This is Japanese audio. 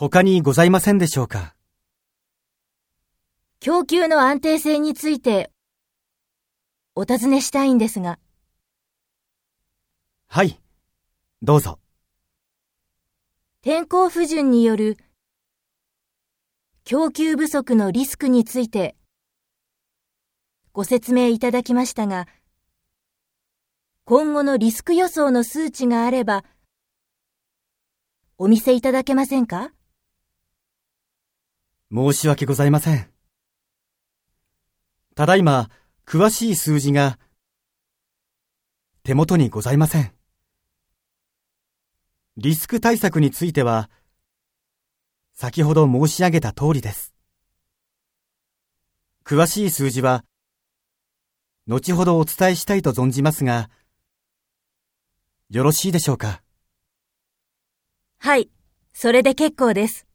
他にございませんでしょうか？供給の安定性についてお尋ねしたいんですが。はい、どうぞ。天候不順による供給不足のリスクについてご説明いただきましたが、今後のリスク予想の数値があれば、お見せいただけませんか？申し訳ございません。ただいま、詳しい数字が手元にございません。リスク対策については、先ほど申し上げた通りです。詳しい数字は、後ほどお伝えしたいと存じますが、よろしいでしょうか？はい、それで結構です。